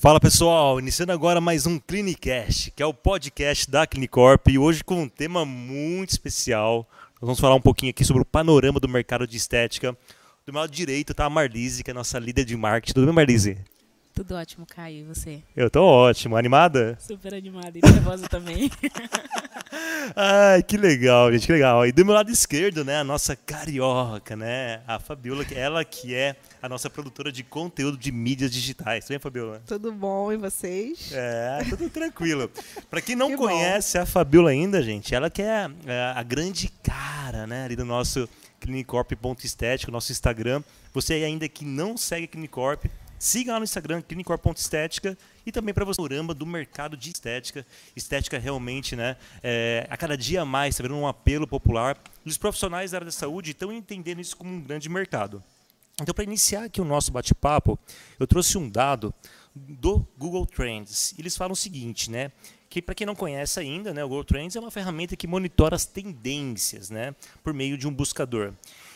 Fala pessoal, iniciando agora mais um Clinicast, que é o podcast da Clinicorp e hoje com um tema muito especial. Nós vamos falar um pouquinho aqui sobre o panorama do mercado de estética. Do meu lado direito está a Marlise, que é a nossa líder de marketing. Tudo bem, Marlise? Tudo ótimo, Caio. E você? Eu tô ótimo. Animada? Super animada e nervosa também. Ai, que legal, gente, que legal. E do meu lado esquerdo, né, a nossa carioca, né, a Fabiola, ela que é a nossa produtora de conteúdo de mídias digitais. Tudo bem, Fabiola? Tudo bom, e vocês? É, tudo tranquilo. Para quem não que conhece bom. a Fabiola ainda, gente, ela que é a, é a grande cara, né, ali do nosso clinicorp.estético, nosso Instagram. Você ainda que não segue a Clinicorp, Siga lá no Instagram, clinicor.estética e também para você o do mercado de estética. Estética realmente, né, é, a cada dia mais está vendo um apelo popular. Os profissionais da área da saúde estão entendendo isso como um grande mercado. Então, para iniciar aqui o nosso bate-papo, eu trouxe um dado do Google Trends. Eles falam o seguinte, né? Que para quem não conhece ainda, né, o Google Trends é uma ferramenta que monitora as tendências, né, por meio de um buscador.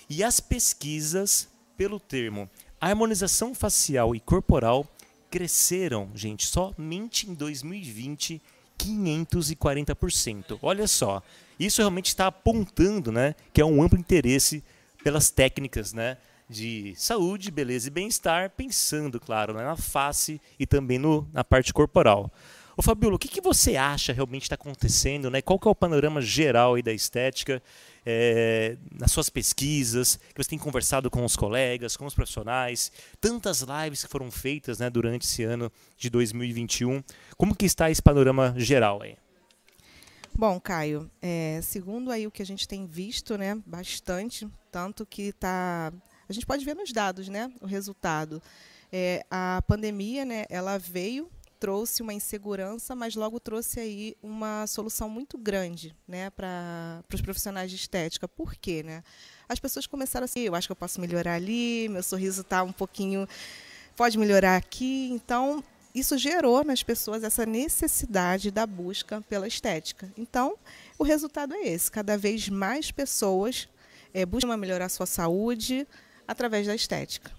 E as pesquisas pelo termo a harmonização facial e corporal cresceram, gente, somente em 2020 540%. Olha só, isso realmente está apontando, né, que é um amplo interesse pelas técnicas, né, de saúde, beleza e bem-estar, pensando, claro, né, na face e também no, na parte corporal. Ô Fabiola, o que, que você acha realmente está acontecendo? Né? Qual que é o panorama geral aí da estética? É, nas suas pesquisas, que você tem conversado com os colegas, com os profissionais, tantas lives que foram feitas né, durante esse ano de 2021. Como que está esse panorama geral aí? Bom, Caio, é, segundo aí o que a gente tem visto, né, bastante, tanto que tá, a gente pode ver nos dados, né, o resultado. É, a pandemia, né, ela veio trouxe uma insegurança, mas logo trouxe aí uma solução muito grande né, para os profissionais de estética. Por quê? Né? As pessoas começaram assim, eu acho que eu posso melhorar ali, meu sorriso está um pouquinho. pode melhorar aqui. Então, isso gerou nas pessoas essa necessidade da busca pela estética. Então, o resultado é esse: cada vez mais pessoas é, buscam melhorar sua saúde através da estética.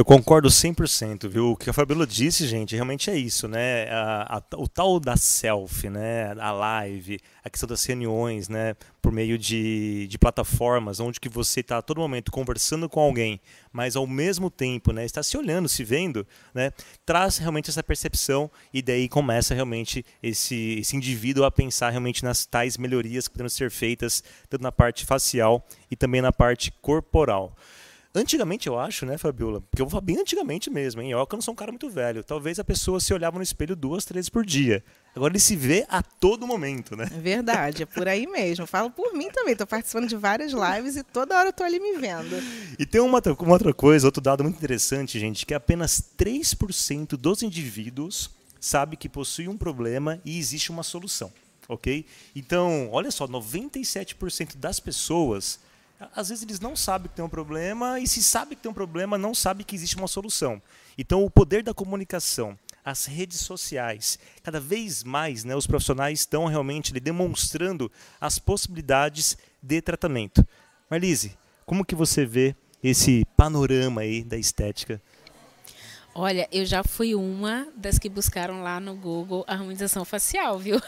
Eu concordo 100%, viu? O que a Fabiola disse, gente, realmente é isso, né? A, a, o tal da selfie, né? A live, a questão das reuniões, né? Por meio de, de plataformas, onde que você está a todo momento conversando com alguém, mas ao mesmo tempo, né? Está se olhando, se vendo, né? Traz realmente essa percepção e daí começa realmente esse, esse indivíduo a pensar realmente nas tais melhorias que podem ser feitas, tanto na parte facial e também na parte corporal. Antigamente, eu acho, né, Fabiola? Porque eu vou falar bem antigamente mesmo, hein? Eu que não sou um cara muito velho. Talvez a pessoa se olhava no espelho duas, três por dia. Agora ele se vê a todo momento, né? É verdade, é por aí mesmo. Falo por mim também. Estou participando de várias lives e toda hora eu tô ali me vendo. E tem uma, uma outra coisa, outro dado muito interessante, gente, que apenas 3% dos indivíduos sabe que possui um problema e existe uma solução, ok? Então, olha só, 97% das pessoas às vezes eles não sabem que tem um problema e se sabe que tem um problema, não sabe que existe uma solução. Então o poder da comunicação, as redes sociais, cada vez mais, né, os profissionais estão realmente demonstrando as possibilidades de tratamento. Marlise, como que você vê esse panorama aí da estética Olha, eu já fui uma das que buscaram lá no Google harmonização facial, viu?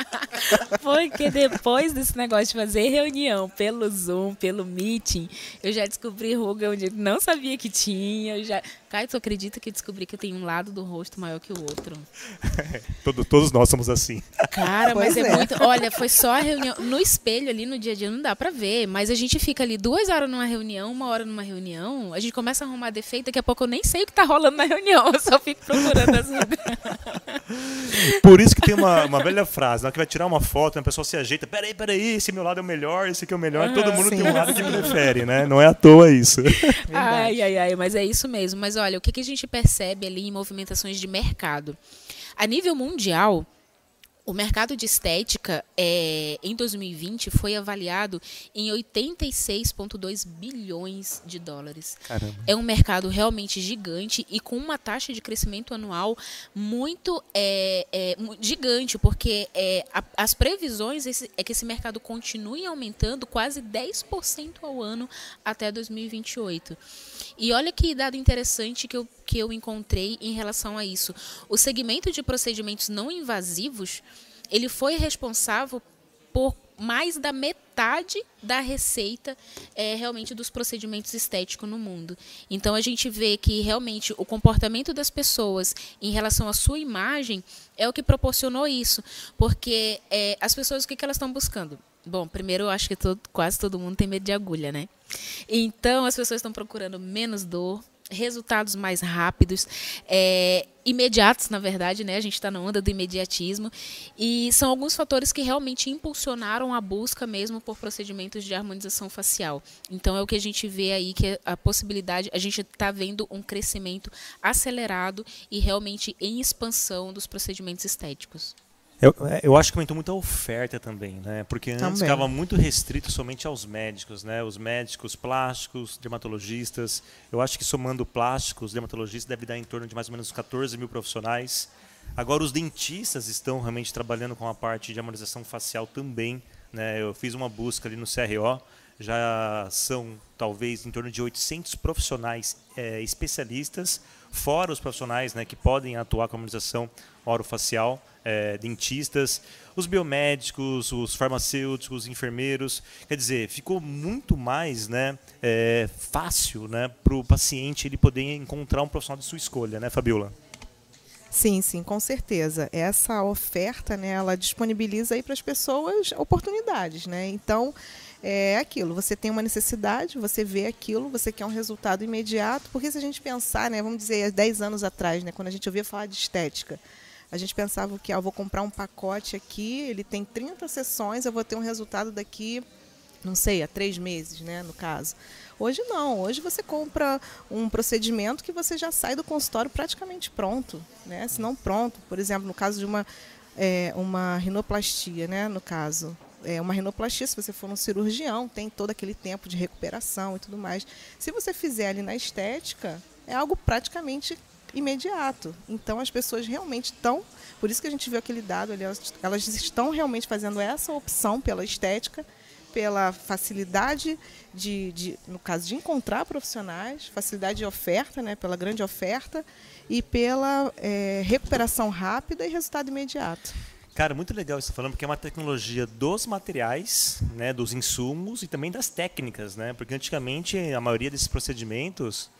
Porque depois desse negócio de fazer reunião pelo Zoom, pelo Meeting, eu já descobri ruga onde não sabia que tinha. Eu já... Caio, tu acredita que eu descobri que eu tenho um lado do rosto maior que o outro? Todo, todos nós somos assim. Cara, mas é, é, muito. Olha, foi só a reunião. No espelho ali no dia a dia não dá pra ver, mas a gente fica ali duas horas numa reunião, uma hora numa reunião, a gente começa a arrumar defeito, daqui a pouco eu nem sei o que tá rolando na reunião, eu só fico procurando as Por isso que tem uma, uma velha frase, na que vai tirar uma foto, a pessoa se ajeita, peraí, peraí, esse meu lado é o melhor, esse aqui é o melhor, ah, todo mundo sim, tem um lado que prefere, né? Não é à toa isso. Ai, ai, ai, mas é isso mesmo. Mas olha, o que, que a gente percebe ali em movimentações de mercado? A nível mundial, O mercado de estética é, em 2020 foi avaliado em 86,2 bilhões de dólares. Caramba. É um mercado realmente gigante e com uma taxa de crescimento anual muito é, é, gigante, porque é, a, as previsões é que esse mercado continue aumentando quase 10% ao ano até 2028. E olha que dado interessante que eu, que eu encontrei em relação a isso. O segmento de procedimentos não invasivos ele foi responsável por mais da metade da receita é, realmente dos procedimentos estéticos no mundo. Então a gente vê que realmente o comportamento das pessoas em relação à sua imagem é o que proporcionou isso, porque é, as pessoas o que, que elas estão buscando? Bom, primeiro eu acho que todo, quase todo mundo tem medo de agulha, né? Então as pessoas estão procurando menos dor, resultados mais rápidos, é, imediatos, na verdade, né? A gente está na onda do imediatismo e são alguns fatores que realmente impulsionaram a busca mesmo por procedimentos de harmonização facial. Então é o que a gente vê aí que a possibilidade, a gente está vendo um crescimento acelerado e realmente em expansão dos procedimentos estéticos. Eu, é, eu acho que aumentou muito a oferta também, né? Porque antes Também. ficava muito restrito somente aos médicos, né? Os médicos plásticos, dermatologistas. Eu acho que somando plásticos, dermatologistas, deve dar em torno de mais ou menos 14 mil profissionais. Agora os dentistas estão realmente trabalhando com a parte de harmonização facial também. Né? Eu fiz uma busca ali no CRO, já são talvez em torno de 800 profissionais é, especialistas, fora os profissionais né, que podem atuar com harmonização orofacial é, dentistas, os biomédicos, os farmacêuticos, os enfermeiros. Quer dizer, ficou muito mais né, é, fácil né, para o paciente ele poder encontrar um profissional de sua escolha, né, Fabiola? Sim, sim, com certeza. Essa oferta, né, ela disponibiliza aí para as pessoas oportunidades, né? Então, é aquilo, você tem uma necessidade, você vê aquilo, você quer um resultado imediato, porque se a gente pensar, né, vamos dizer, há 10 anos atrás, né, quando a gente ouvia falar de estética, a gente pensava que ah, eu vou comprar um pacote aqui, ele tem 30 sessões, eu vou ter um resultado daqui, não sei, a três meses, né, no caso. Hoje não, hoje você compra um procedimento que você já sai do consultório praticamente pronto, né? Se não pronto, por exemplo, no caso de uma, é, uma rinoplastia, né, no caso, é uma rinoplastia, se você for um cirurgião, tem todo aquele tempo de recuperação e tudo mais. Se você fizer ali na estética, é algo praticamente imediato. Então as pessoas realmente estão, por isso que a gente viu aquele dado elas, elas estão realmente fazendo essa opção pela estética, pela facilidade de, de, no caso de encontrar profissionais, facilidade de oferta, né, pela grande oferta e pela é, recuperação rápida e resultado imediato. Cara, muito legal isso falando, porque é uma tecnologia dos materiais, né, dos insumos e também das técnicas, né? Porque antigamente a maioria desses procedimentos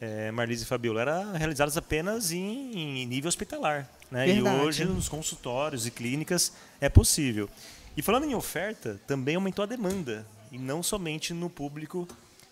é, Marlise e Fabiola, eram realizadas apenas em, em nível hospitalar. Né? E hoje, nos consultórios e clínicas, é possível. E falando em oferta, também aumentou a demanda, e não somente no público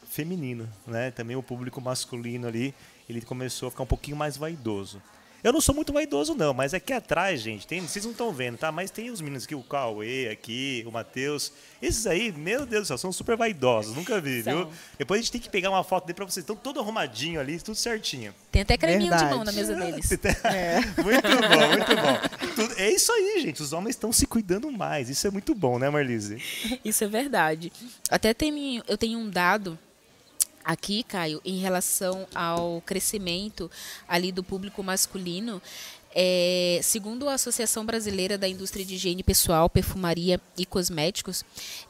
feminino, né? também o público masculino ali, ele começou a ficar um pouquinho mais vaidoso. Eu não sou muito vaidoso, não, mas aqui atrás, gente, tem, vocês não estão vendo, tá? Mas tem os meninos aqui, o Cauê aqui, o Matheus. Esses aí, meu Deus do céu, são super vaidosos, nunca vi, são. viu? Depois a gente tem que pegar uma foto dele pra vocês. Estão todo arrumadinho ali, tudo certinho. Tem até creminho Verdade. de mão na mesa deles. é. Muito bom, muito bom. É isso aí, gente. Os homens estão se cuidando mais. Isso é muito bom, né, Marlise? Isso é verdade. Até tem, eu tenho um dado aqui, Caio, em relação ao crescimento ali do público masculino, é, segundo a Associação Brasileira da Indústria de Higiene Pessoal, Perfumaria e Cosméticos,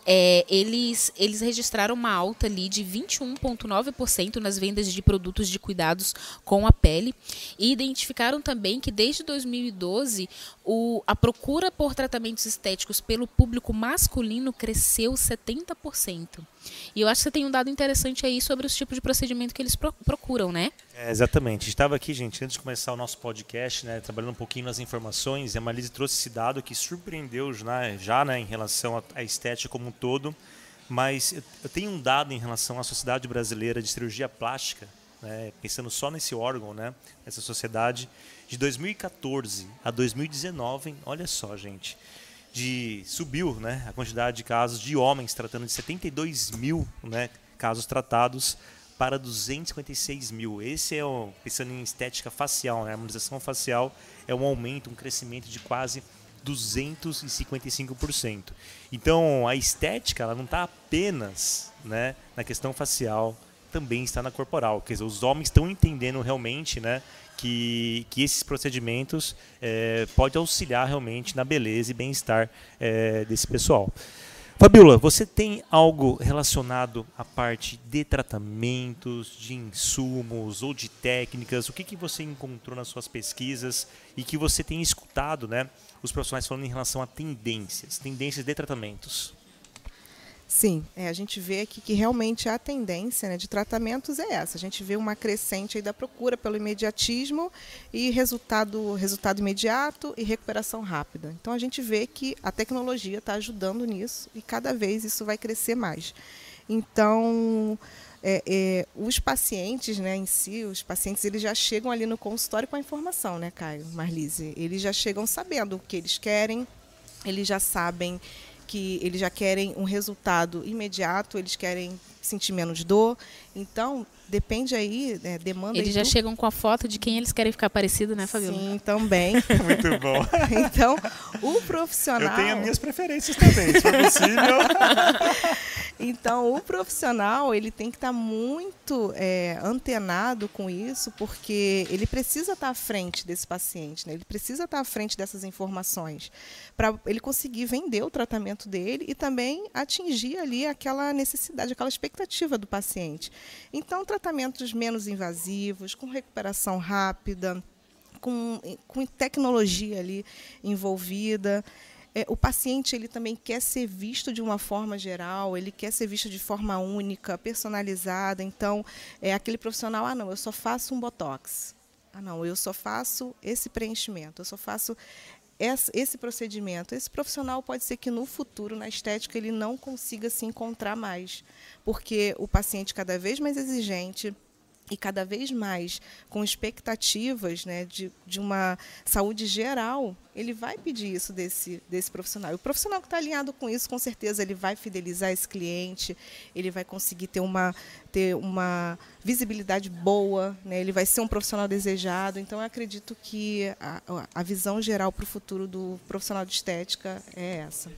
é, eles, eles registraram uma alta ali de 21,9% nas vendas de produtos de cuidados com a pele e identificaram também que desde 2012 o, a procura por tratamentos estéticos pelo público masculino cresceu 70%. E eu acho que você tem um dado interessante aí sobre os tipos de procedimento que eles pro, procuram, né? É, exatamente. Estava aqui, gente, antes de começar o nosso podcast, né, trabalhando um pouquinho nas informações, e a Marlise trouxe esse dado que surpreendeu já, já né, em relação à estética como um todo. Mas eu tenho um dado em relação à Sociedade Brasileira de Cirurgia Plástica, né, pensando só nesse órgão, né, nessa sociedade, de 2014 a 2019, olha só, gente, de subiu né, a quantidade de casos de homens, tratando de 72 mil né, casos tratados para 256 mil. Esse é, o, pensando em estética facial, né, harmonização facial, é um aumento, um crescimento de quase 255%. Então, a estética ela não está apenas né, na questão facial, também está na corporal. Quer dizer, os homens estão entendendo realmente né, que, que esses procedimentos é, podem auxiliar realmente na beleza e bem-estar é, desse pessoal. Fabiola, você tem algo relacionado à parte de tratamentos, de insumos ou de técnicas? O que, que você encontrou nas suas pesquisas e que você tem escutado né, os profissionais falando em relação a tendências, tendências de tratamentos? Sim, é, a gente vê aqui que realmente a tendência né, de tratamentos é essa. A gente vê uma crescente da procura pelo imediatismo e resultado, resultado imediato e recuperação rápida. Então a gente vê que a tecnologia está ajudando nisso e cada vez isso vai crescer mais. Então, é, é, os pacientes né, em si, os pacientes eles já chegam ali no consultório com a informação, né, Caio, Marlise? Eles já chegam sabendo o que eles querem, eles já sabem que eles já querem um resultado imediato, eles querem sentir menos dor. Então, depende aí, né, demanda. Eles já do... chegam com a foto de quem eles querem ficar parecido, né, Fabiola? Sim, também. Muito bom. então, o profissional. Eu tenho as minhas preferências também, se for possível. então, o profissional ele tem que estar muito é, antenado com isso, porque ele precisa estar à frente desse paciente, né? ele precisa estar à frente dessas informações, para ele conseguir vender o tratamento dele e também atingir ali aquela necessidade, aquela expectativa do paciente. Então, tratamentos menos invasivos, com recuperação rápida, com, com tecnologia ali envolvida. É, o paciente ele também quer ser visto de uma forma geral, ele quer ser visto de forma única, personalizada. Então, é aquele profissional, ah, não, eu só faço um botox. Ah, não, eu só faço esse preenchimento, eu só faço esse procedimento. Esse profissional pode ser que no futuro, na estética, ele não consiga se encontrar mais, porque o paciente cada vez mais exigente, e cada vez mais com expectativas né, de, de uma saúde geral, ele vai pedir isso desse, desse profissional. E o profissional que está alinhado com isso, com certeza, ele vai fidelizar esse cliente, ele vai conseguir ter uma, ter uma visibilidade boa, né, ele vai ser um profissional desejado. Então, eu acredito que a, a visão geral para o futuro do profissional de estética é essa.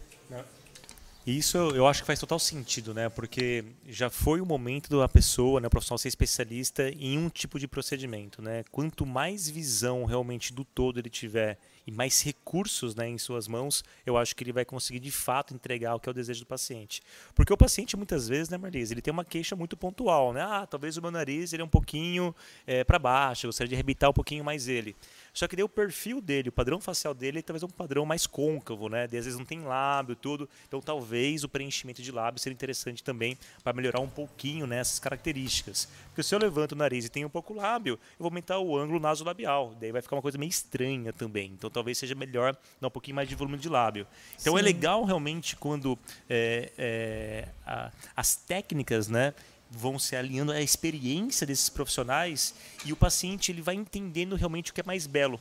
E isso eu acho que faz total sentido, né? Porque já foi o momento da pessoa, né, o profissional ser especialista em um tipo de procedimento, né? Quanto mais visão realmente do todo ele tiver e mais recursos né, em suas mãos, eu acho que ele vai conseguir de fato entregar o que é o desejo do paciente. Porque o paciente muitas vezes, né, Marlise, ele tem uma queixa muito pontual, né? Ah, talvez o meu nariz ele é um pouquinho é, para baixo, eu gostaria de arrebitar um pouquinho mais ele. Só que daí o perfil dele, o padrão facial dele, talvez é um padrão mais côncavo, né? De, às vezes não tem lábio, tudo. Então talvez o preenchimento de lábio seja interessante também para melhorar um pouquinho nessas características. Porque se eu levanto o nariz e tenho um pouco lábio, eu vou aumentar o ângulo nasolabial. Daí vai ficar uma coisa meio estranha também. Então talvez seja melhor dar um pouquinho mais de volume de lábio. Então é Sim. é legal realmente quando é, é, a, as técnicas, né? vão se alinhando à experiência desses profissionais e o paciente ele vai entendendo realmente o que é mais belo.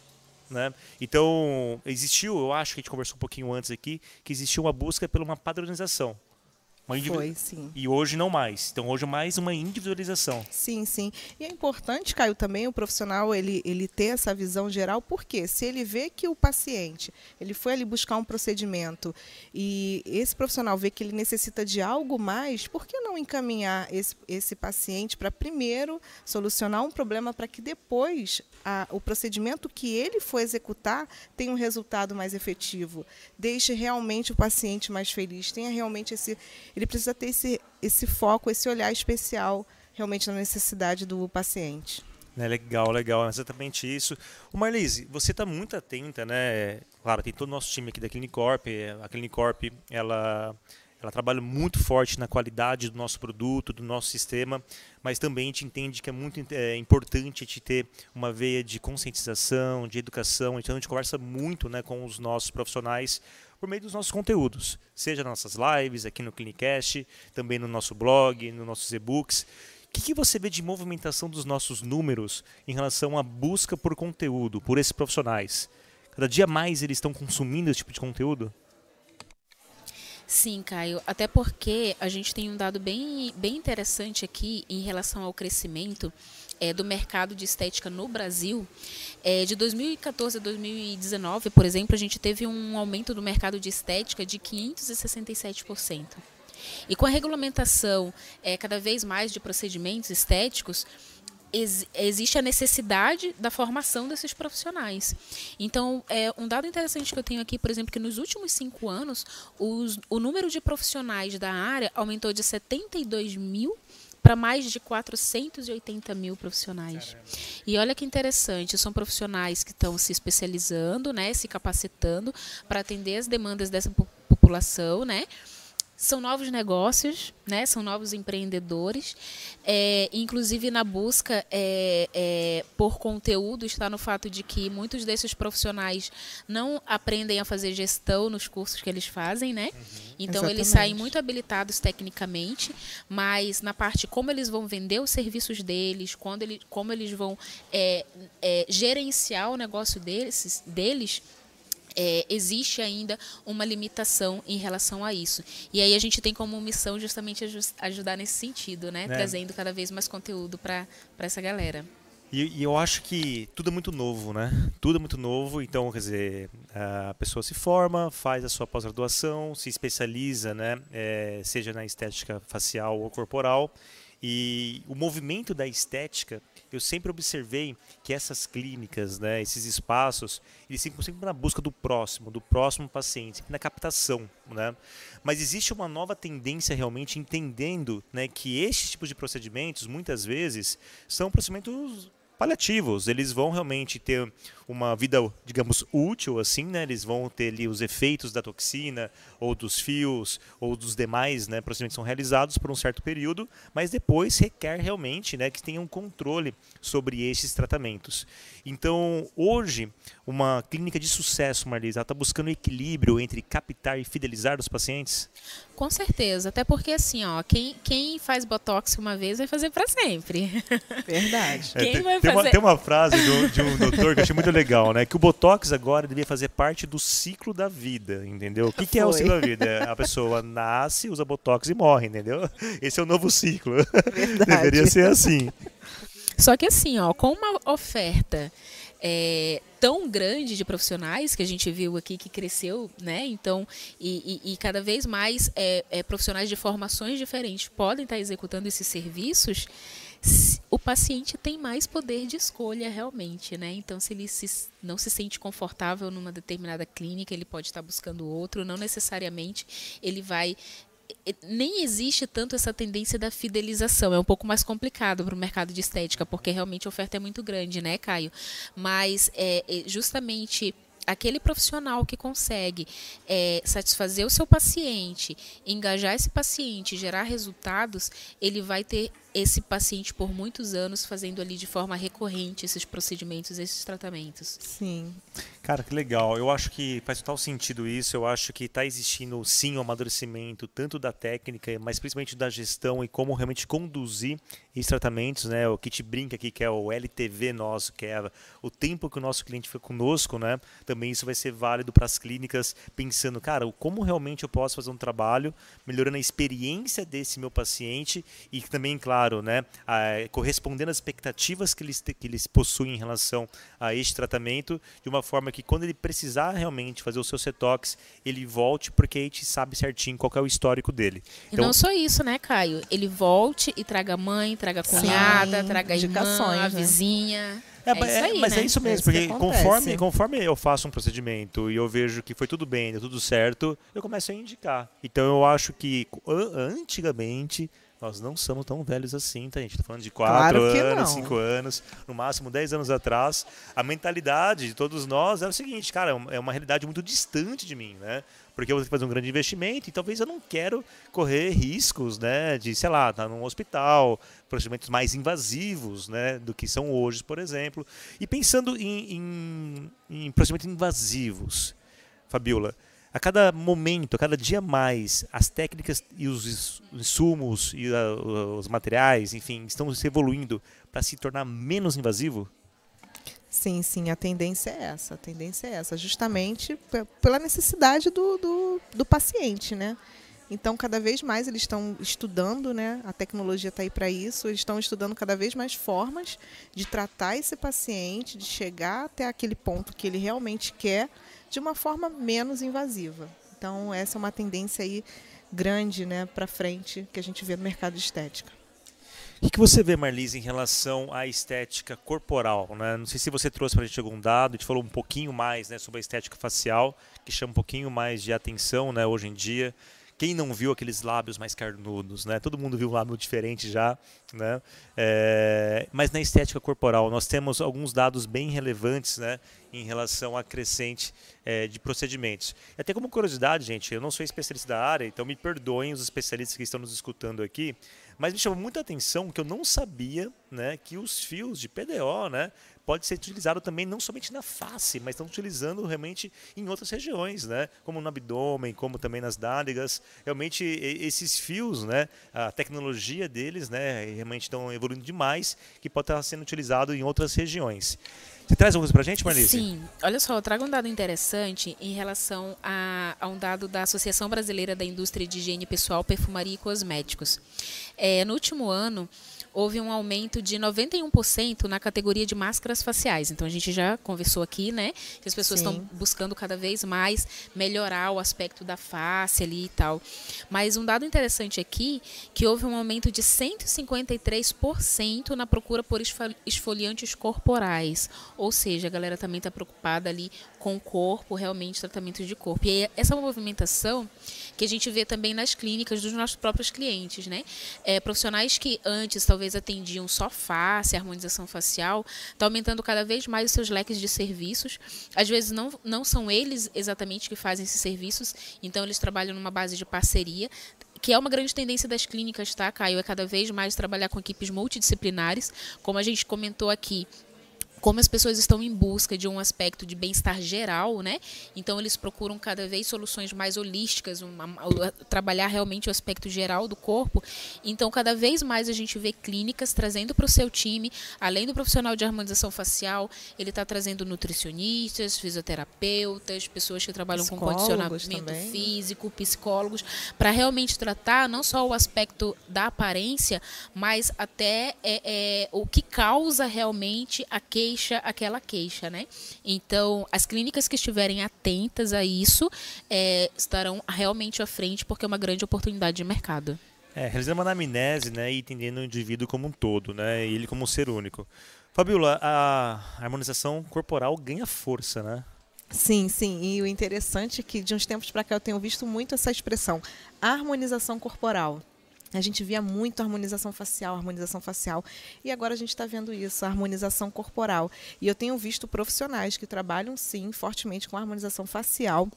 Né? Então, existiu, eu acho que a gente conversou um pouquinho antes aqui, que existiu uma busca por uma padronização. Uma Foi, sim. E hoje não mais. Então hoje mais uma individualização. Sim, sim. E é importante, Caio, também o profissional ele, ele ter essa visão geral, porque se ele vê que o paciente ele foi ali buscar um procedimento e esse profissional vê que ele necessita de algo mais, por que não encaminhar esse, esse paciente para primeiro solucionar um problema para que depois a, o procedimento que ele for executar tenha um resultado mais efetivo, deixe realmente o paciente mais feliz, tenha realmente esse ele precisa ter esse, esse foco, esse olhar especial realmente na necessidade do paciente. É legal, legal, exatamente isso. O Marlise, você está muito atenta, né? Claro, tem todo o nosso time aqui da Clinicorp. A Clinicorp, ela, ela trabalha muito forte na qualidade do nosso produto, do nosso sistema, mas também a gente entende que é muito é, importante a gente ter uma veia de conscientização, de educação. Então a gente conversa muito né, com os nossos profissionais por meio dos nossos conteúdos, seja nas nossas lives, aqui no Clinicast, também no nosso blog, nos nossos e-books. O que, que você vê de movimentação dos nossos números em relação à busca por conteúdo, por esses profissionais? Cada dia mais eles estão consumindo esse tipo de conteúdo? Sim, Caio. Até porque a gente tem um dado bem, bem interessante aqui em relação ao crescimento é, do mercado de estética no Brasil. É, de 2014 a 2019, por exemplo, a gente teve um aumento do mercado de estética de 567%. E com a regulamentação é, cada vez mais de procedimentos estéticos, ex existe a necessidade da formação desses profissionais. Então, é, um dado interessante que eu tenho aqui, por exemplo, que nos últimos cinco anos, os, o número de profissionais da área aumentou de 72 mil para mais de 480 mil profissionais. Caramba. E olha que interessante, são profissionais que estão se especializando, né, se capacitando para atender as demandas dessa população, né? São novos negócios, né? São novos empreendedores. É, inclusive na busca é, é, por conteúdo está no fato de que muitos desses profissionais não aprendem a fazer gestão nos cursos que eles fazem, né? Uhum. Então Exatamente. eles saem muito habilitados tecnicamente, mas na parte como eles vão vender os serviços deles, quando ele, como eles vão é, é, gerenciar o negócio deles, deles é, existe ainda uma limitação em relação a isso. E aí a gente tem como missão justamente ajudar nesse sentido, né? É. Trazendo cada vez mais conteúdo para essa galera. E, e, eu acho que tudo é muito novo, né? Tudo é muito novo, então, quer dizer, a pessoa se forma, faz a sua pós-graduação, se especializa, né? É, seja na estética facial ou corporal. E o movimento da estética eu sempre observei que essas clínicas, né, esses espaços, eles ficam sempre na busca do próximo, do próximo paciente, na captação, né? Mas existe uma nova tendência realmente entendendo, né, que esses tipos de procedimentos muitas vezes são procedimentos paliativos. Eles vão realmente ter uma vida, digamos, útil, assim, né? Eles vão ter ali os efeitos da toxina, ou dos fios, ou dos demais né, procedimentos que são realizados por um certo período, mas depois requer realmente né, que tenha um controle sobre esses tratamentos. Então, hoje, uma clínica de sucesso, Marlisa, está buscando equilíbrio entre captar e fidelizar os pacientes? Com certeza, até porque assim, ó, quem, quem faz botox uma vez vai fazer para sempre. Verdade. É, tem, tem, uma, tem, uma, frase do, de um doutor que eu achei muito legal, né? Que o botox agora devia fazer parte do ciclo da vida, entendeu? O que, que é o ciclo da vida? A pessoa nasce, usa botox e morre, entendeu? Esse é o novo ciclo. Verdade. Deveria ser assim. Só que assim, ó, com uma oferta é, tão grande de profissionais que a gente viu aqui que cresceu, né? Então, e, e, e cada vez mais é, é, profissionais de formações diferentes podem estar executando esses serviços, o paciente tem mais poder de escolha realmente, né? Então, se ele se, não se sente confortável numa determinada clínica, ele pode estar buscando outro, não necessariamente ele vai nem existe tanto essa tendência da fidelização. É um pouco mais complicado para o mercado de estética, porque realmente a oferta é muito grande, né, Caio? Mas é, é justamente aquele profissional que consegue é, satisfazer o seu paciente, engajar esse paciente, gerar resultados, ele vai ter esse paciente por muitos anos fazendo ali de forma recorrente esses procedimentos, esses tratamentos. Sim. Cara, que legal. Eu acho que faz total sentido isso. Eu acho que está existindo sim um amadurecimento tanto da técnica, mas principalmente da gestão e como realmente conduzir esses tratamentos, né? O que te brinca aqui que é o LTV nosso, que é o tempo que o nosso cliente fica conosco, né? Também isso vai ser válido para as clínicas, pensando, cara, como realmente eu posso fazer um trabalho melhorando a experiência desse meu paciente e também, claro claro, né, a, correspondendo às expectativas que eles, que eles possuem em relação a este tratamento, de uma forma que quando ele precisar realmente fazer o seu cetox, ele volte, porque a gente sabe certinho qual é o histórico dele. E então, não só isso, né, Caio? Ele volte e traga a mãe, traga a cunhada, Sim, traga a irmã, a né? vizinha. É, é, aí, mas é né? é isso mesmo, é isso porque conforme, conforme eu faço um procedimento e eu vejo que foi tudo bem, deu tudo certo, eu começo a indicar. Então eu acho que antigamente nós não somos tão velhos assim, tá, gente? Tá falando de 4 claro anos, 5 anos, no máximo 10 anos atrás. A mentalidade de todos nós era o seguinte, cara, é uma realidade muito distante de mim, né? Porque eu vou ter que fazer um grande investimento e talvez eu não quero correr riscos, né? De, sei lá, estar tá num hospital, procedimentos mais invasivos, né? Do que são hoje, por exemplo. E pensando em, em, em procedimentos invasivos, Fabiola, a cada momento, a cada dia mais, as técnicas e os insumos e os materiais, enfim, estão se evoluindo para se tornar menos invasivo? Sim, sim, a tendência é essa. A tendência é essa, justamente pela necessidade do, do, do paciente, né? Então, cada vez mais eles estão estudando, né? A tecnologia está aí para isso. Eles estão estudando cada vez mais formas de tratar esse paciente, de chegar até aquele ponto que ele realmente quer, de uma forma menos invasiva. Então, essa é uma tendência aí grande, né, para frente que a gente vê no mercado de estética. O que você vê, Marlise, em relação à estética corporal? Né? Não sei se você trouxe para a gente algum dado, a gente falou um pouquinho mais né, sobre a estética facial, que chama um pouquinho mais de atenção né, hoje em dia. Quem não viu aqueles lábios mais carnudos, né? Todo mundo viu um lábio diferente já, né? É, mas na estética corporal nós temos alguns dados bem relevantes, né? Em relação à crescente é, de procedimentos. Até como curiosidade, gente, eu não sou especialista da área, então me perdoem os especialistas que estão nos escutando aqui, mas me chamou muita atenção que eu não sabia, né, que os fios de PDO, né, pode ser utilizado também não somente na face, mas estão utilizando realmente em outras regiões, né? Como no abdômen, como também nas nádegas. Realmente esses fios, né? A tecnologia deles, né? Realmente estão evoluindo demais, que pode estar sendo utilizado em outras regiões. Você traz coisa para a gente, Marlice? Sim. Olha só, eu trago um dado interessante em relação a, a, um dado da Associação Brasileira da Indústria de Higiene Pessoal, Perfumaria e Cosméticos. É, no último ano, houve um aumento de 91% na categoria de máscaras faciais. Então a gente já conversou aqui, né, que as pessoas estão buscando cada vez mais melhorar o aspecto da face ali e tal. Mas um dado interessante aqui que houve um aumento de 153% na procura por esfoliantes corporais. Ou seja, a galera também está preocupada ali com o corpo, realmente tratamento de corpo. E essa movimentação que a gente vê também nas clínicas dos nossos próprios clientes, né? É, profissionais que antes talvez atendiam só face, harmonização facial, está aumentando cada vez mais os seus leques de serviços. Às vezes não, não são eles exatamente que fazem esses serviços, então eles trabalham numa base de parceria que é uma grande tendência das clínicas, tá, Caio? É cada vez mais trabalhar com equipes multidisciplinares. Como a gente comentou aqui, como as pessoas estão em busca de um aspecto de bem-estar geral, né? Então eles procuram cada vez soluções mais holísticas, uma, trabalhar realmente o aspecto geral do corpo. Então cada vez mais a gente vê clínicas trazendo para o seu time, além do profissional de harmonização facial, ele está trazendo nutricionistas, fisioterapeutas, pessoas que trabalham com condicionamento também. físico, psicólogos, para realmente tratar não só o aspecto da aparência, mas até é, é, o que causa realmente a queixa queixa aquela queixa, né? Então, as clínicas que estiverem atentas a isso é, estarão realmente à frente, porque é uma grande oportunidade de mercado. É, realizando uma anamnese, né, e entendendo o indivíduo como um todo, né, e ele como um ser único. Fabiola, a harmonização corporal ganha força, né? Sim, sim. E o interessante é que de uns tempos para cá eu tenho visto muito essa expressão, harmonização corporal. A gente via muito harmonização facial, harmonização facial, e agora a gente está vendo isso, a harmonização corporal. E eu tenho visto profissionais que trabalham sim fortemente com harmonização facial,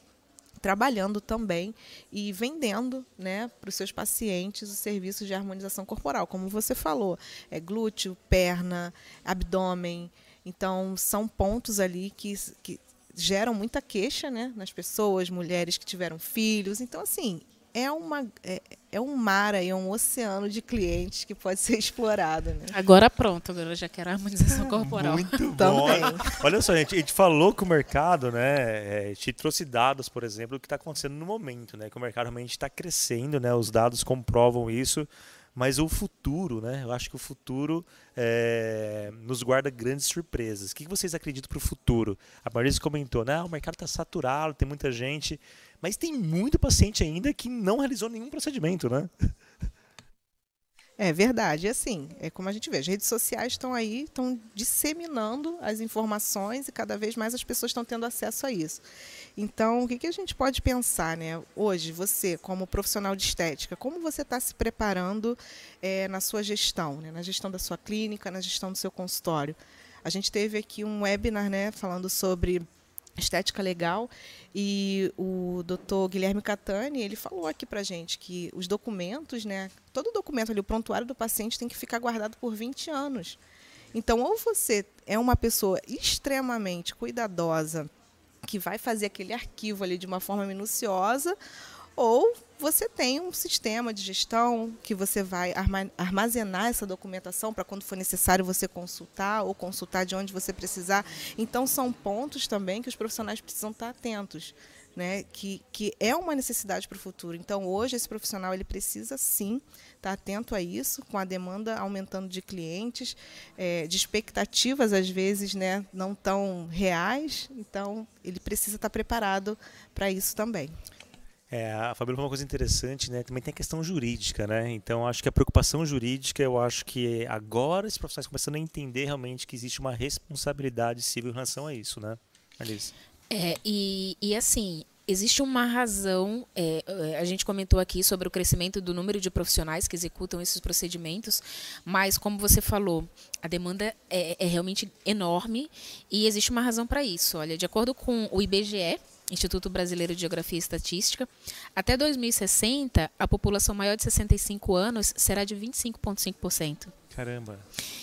trabalhando também e vendendo né, para os seus pacientes os serviços de harmonização corporal, como você falou, é glúteo, perna, abdômen. Então, são pontos ali que, que geram muita queixa né, nas pessoas, mulheres que tiveram filhos. Então, assim, é, uma, é, é um mar aí, é um oceano de clientes que pode ser explorado. Né? Agora pronto, agora eu já quero a harmonização corporal. Muito bom. Olha só, gente, a gente falou que o mercado, né, é, te trouxe dados, por exemplo, do que está acontecendo no momento, né, que o mercado realmente está crescendo, né, os dados comprovam isso. Mas o futuro, né? Eu acho que o futuro é, nos guarda grandes surpresas. O que vocês acreditam para o futuro? A Marisa comentou, né? O mercado está saturado, tem muita gente. Mas tem muito paciente ainda que não realizou nenhum procedimento, né? É verdade, é assim, é como a gente vê, as redes sociais estão aí, estão disseminando as informações e cada vez mais as pessoas estão tendo acesso a isso. Então, o que, que a gente pode pensar, né? Hoje, você, como profissional de estética, como você está se preparando é, na sua gestão, né? na gestão da sua clínica, na gestão do seu consultório? A gente teve aqui um webinar, né, falando sobre estética legal. E o doutor Guilherme Catani ele falou aqui para gente que os documentos né todo documento ali o prontuário do paciente tem que ficar guardado por 20 anos. Então ou você é uma pessoa extremamente cuidadosa que vai fazer aquele arquivo ali de uma forma minuciosa ou você tem um sistema de gestão que você vai armazenar essa documentação para quando for necessário você consultar ou consultar de onde você precisar. Então, são pontos também que os profissionais precisam estar atentos. Né, que, que é uma necessidade para o futuro. Então, hoje, esse profissional ele precisa sim estar atento a isso, com a demanda aumentando de clientes, é, de expectativas, às vezes, né, não tão reais. Então, ele precisa estar preparado para isso também. É, a Fabíola falou uma coisa interessante, né? Também tem a questão jurídica, né? Então, acho que a preocupação jurídica, eu acho que agora os profissionais começando a entender realmente que existe uma responsabilidade civil em relação a isso, né, Alice? É, e, e assim, existe uma razão. É, a gente comentou aqui sobre o crescimento do número de profissionais que executam esses procedimentos, mas, como você falou, a demanda é, é realmente enorme e existe uma razão para isso. Olha, de acordo com o IBGE, Instituto Brasileiro de Geografia e Estatística, até 2060, a população maior de 65 anos será de 25,5%. Caramba.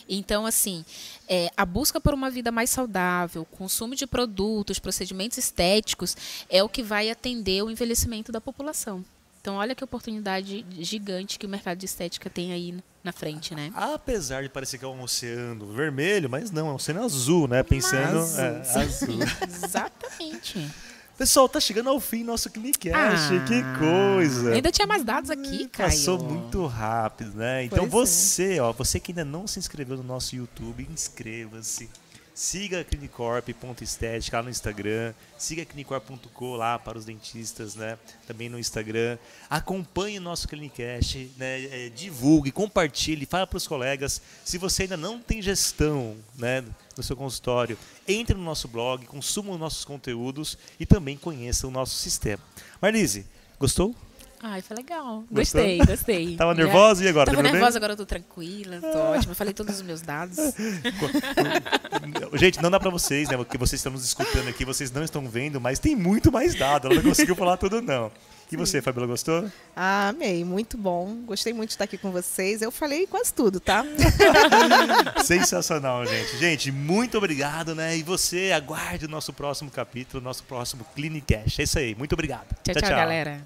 Então, assim, é, a busca por uma vida mais saudável, consumo de produtos, procedimentos estéticos, é o que vai atender o envelhecimento da população. Então, olha que oportunidade gigante que o mercado de estética tem aí na frente, né? Apesar de parecer que é um oceano vermelho, mas não, é um oceano azul, né? Pensando. Azul. É, azul. Exatamente. Pessoal, tá chegando ao fim nosso Clinicast. Ah, que coisa! Ainda tinha mais dados aqui, cara. Passou muito rápido, né? Então pois você, é. ó, você que ainda não se inscreveu no nosso YouTube, inscreva-se. Siga a Clinicorp.estética lá no Instagram. Siga clinicorp.co lá para os dentistas, né? Também no Instagram. Acompanhe o nosso Clinicast, né? É, divulgue, compartilhe, fala para os colegas. Se você ainda não tem gestão, né? No seu consultório, entre no nosso blog, consuma os nossos conteúdos e também conheça o nosso sistema. Marlise, gostou? Ai, foi legal. Gostou? Gostei, gostei. Tava nervosa e agora? Tava nervosa, bem? agora eu tô tranquila, tô ótima. Falei todos os meus dados. Gente, não dá pra vocês, né? Porque vocês estão nos escutando aqui, vocês não estão vendo, mas tem muito mais dado. Ela não conseguiu falar tudo, não. E você, Fabiola, gostou? Ah, amei, muito bom. Gostei muito de estar aqui com vocês. Eu falei quase tudo, tá? Sensacional, gente. Gente, muito obrigado, né? E você aguarde o nosso próximo capítulo, nosso próximo Clinicast. É isso aí. Muito obrigado. tchau, tchau, tchau. galera.